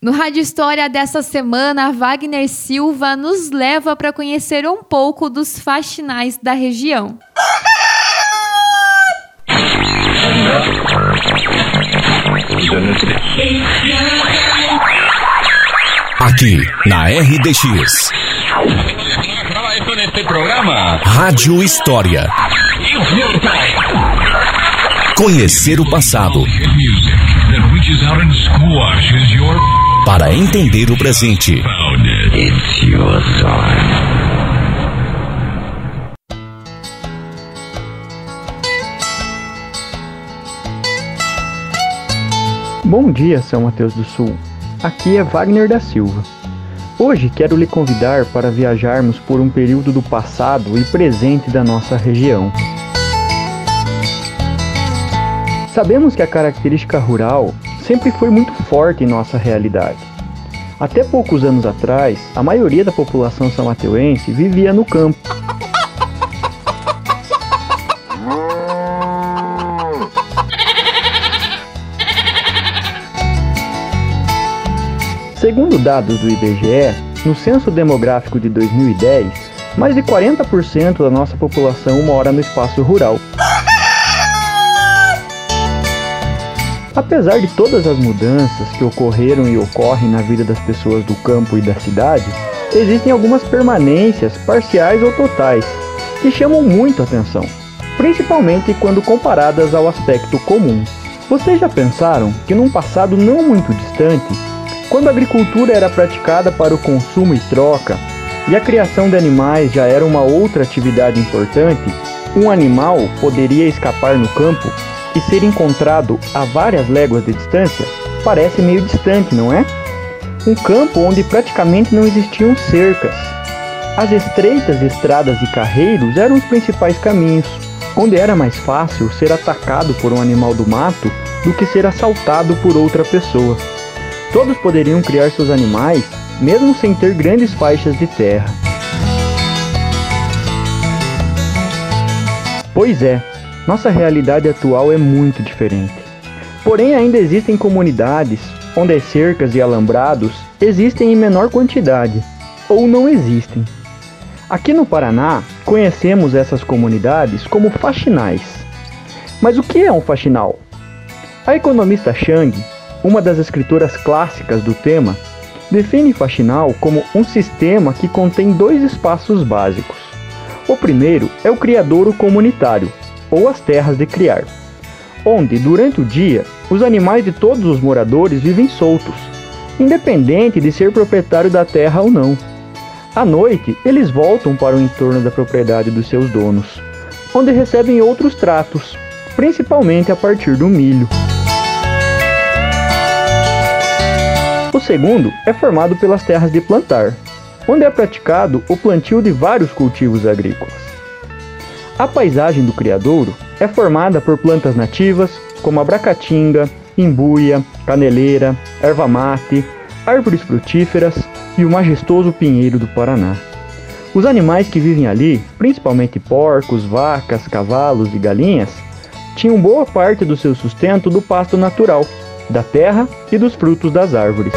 No Rádio História dessa semana, Wagner Silva nos leva para conhecer um pouco dos faxinais da região. Aqui na RDX. Rádio História. Conhecer o passado. Para entender o presente. Bom dia, São Mateus do Sul. Aqui é Wagner da Silva. Hoje quero lhe convidar para viajarmos por um período do passado e presente da nossa região. Sabemos que a característica rural sempre foi muito forte em nossa realidade. Até poucos anos atrás, a maioria da população samateuense vivia no campo. Segundo dados do IBGE, no censo demográfico de 2010, mais de 40% da nossa população mora no espaço rural. Apesar de todas as mudanças que ocorreram e ocorrem na vida das pessoas do campo e da cidade, existem algumas permanências parciais ou totais que chamam muito atenção, principalmente quando comparadas ao aspecto comum. Vocês já pensaram que num passado não muito distante, quando a agricultura era praticada para o consumo e troca, e a criação de animais já era uma outra atividade importante, um animal poderia escapar no campo e ser encontrado a várias léguas de distância parece meio distante, não é? Um campo onde praticamente não existiam cercas. As estreitas estradas e carreiros eram os principais caminhos, onde era mais fácil ser atacado por um animal do mato do que ser assaltado por outra pessoa. Todos poderiam criar seus animais, mesmo sem ter grandes faixas de terra. Pois é, nossa realidade atual é muito diferente. Porém, ainda existem comunidades onde as cercas e alambrados existem em menor quantidade ou não existem. Aqui no Paraná, conhecemos essas comunidades como faxinais. Mas o que é um faxinal? A economista Chang, uma das escritoras clássicas do tema, define faxinal como um sistema que contém dois espaços básicos. O primeiro é o criadouro comunitário, ou as terras de criar, onde, durante o dia, os animais de todos os moradores vivem soltos, independente de ser proprietário da terra ou não. À noite, eles voltam para o entorno da propriedade dos seus donos, onde recebem outros tratos, principalmente a partir do milho. O segundo é formado pelas terras de plantar, onde é praticado o plantio de vários cultivos agrícolas. A paisagem do criadouro é formada por plantas nativas como a bracatinga, imbuia, caneleira, erva mate, árvores frutíferas e o majestoso pinheiro do Paraná. Os animais que vivem ali, principalmente porcos, vacas, cavalos e galinhas, tinham boa parte do seu sustento do pasto natural, da terra e dos frutos das árvores.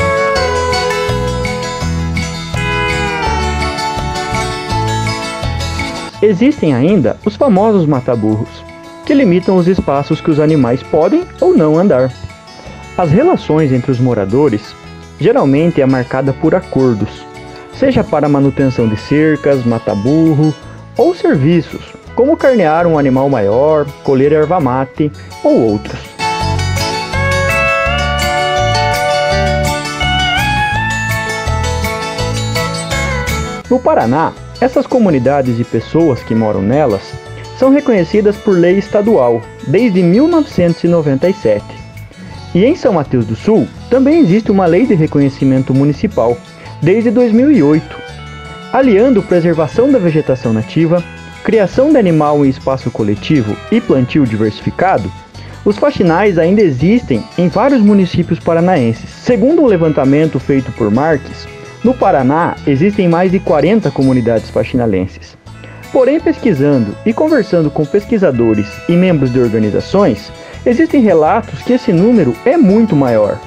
Existem ainda os famosos mataburros, que limitam os espaços que os animais podem ou não andar. As relações entre os moradores geralmente é marcada por acordos, seja para manutenção de cercas, mataburro ou serviços, como carnear um animal maior, colher erva mate ou outros. No Paraná, essas comunidades e pessoas que moram nelas são reconhecidas por lei estadual desde 1997. E em São Mateus do Sul também existe uma lei de reconhecimento municipal desde 2008, aliando preservação da vegetação nativa, criação de animal em espaço coletivo e plantio diversificado. Os faxinais ainda existem em vários municípios paranaenses. Segundo um levantamento feito por Marques, no Paraná, existem mais de 40 comunidades faxinalenses. Porém, pesquisando e conversando com pesquisadores e membros de organizações, existem relatos que esse número é muito maior.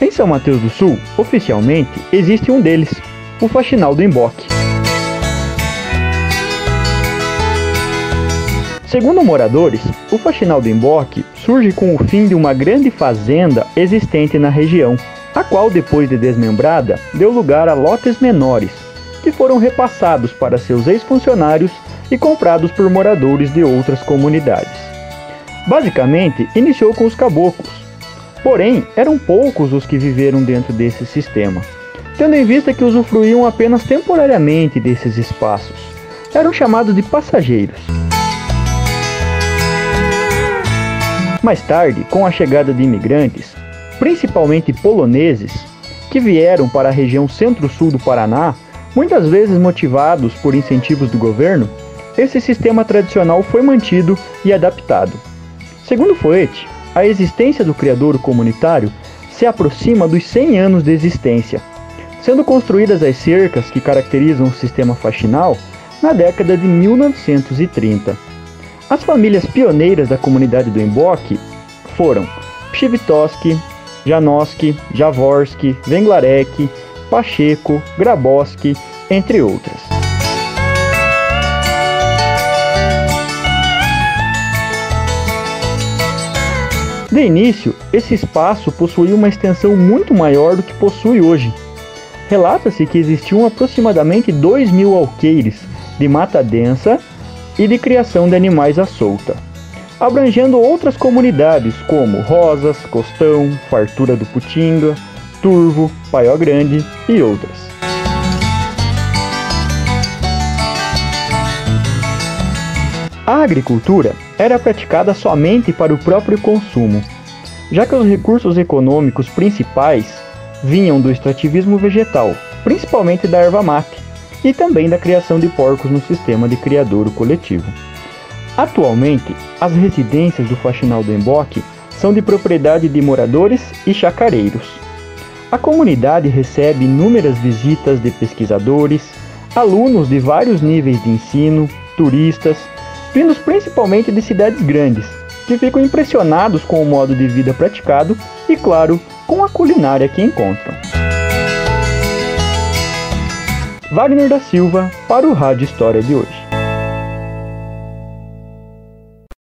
Em São Mateus do Sul, oficialmente, existe um deles, o Faxinal do Emboque. Segundo moradores, o Faxinal do Emboque surge com o fim de uma grande fazenda existente na região, a qual, depois de desmembrada, deu lugar a lotes menores, que foram repassados para seus ex-funcionários e comprados por moradores de outras comunidades. Basicamente, iniciou com os caboclos, porém eram poucos os que viveram dentro desse sistema, tendo em vista que usufruíam apenas temporariamente desses espaços. Eram chamados de passageiros. Mais tarde, com a chegada de imigrantes, principalmente poloneses, que vieram para a região centro-sul do Paraná, muitas vezes motivados por incentivos do governo, esse sistema tradicional foi mantido e adaptado. Segundo Foete, a existência do criador comunitário se aproxima dos 100 anos de existência, sendo construídas as cercas que caracterizam o sistema faxinal na década de 1930. As famílias pioneiras da comunidade do Emboque foram Pchivitoski, Janoski, Javorski, Venglarek, Pacheco, Graboski, entre outras. De início, esse espaço possuía uma extensão muito maior do que possui hoje. Relata-se que existiam aproximadamente 2 mil alqueires de mata densa e de criação de animais à solta, abrangendo outras comunidades como Rosas, Costão, Fartura do Putinga, Turvo, Paió Grande e outras. A agricultura era praticada somente para o próprio consumo, já que os recursos econômicos principais vinham do extrativismo vegetal, principalmente da erva mate, e também da criação de porcos no sistema de criadouro coletivo. Atualmente, as residências do Faxinal do Emboque são de propriedade de moradores e chacareiros. A comunidade recebe inúmeras visitas de pesquisadores, alunos de vários níveis de ensino, turistas, vindos principalmente de cidades grandes, que ficam impressionados com o modo de vida praticado e, claro, com a culinária que encontram. Wagner da Silva para o Rádio História de hoje.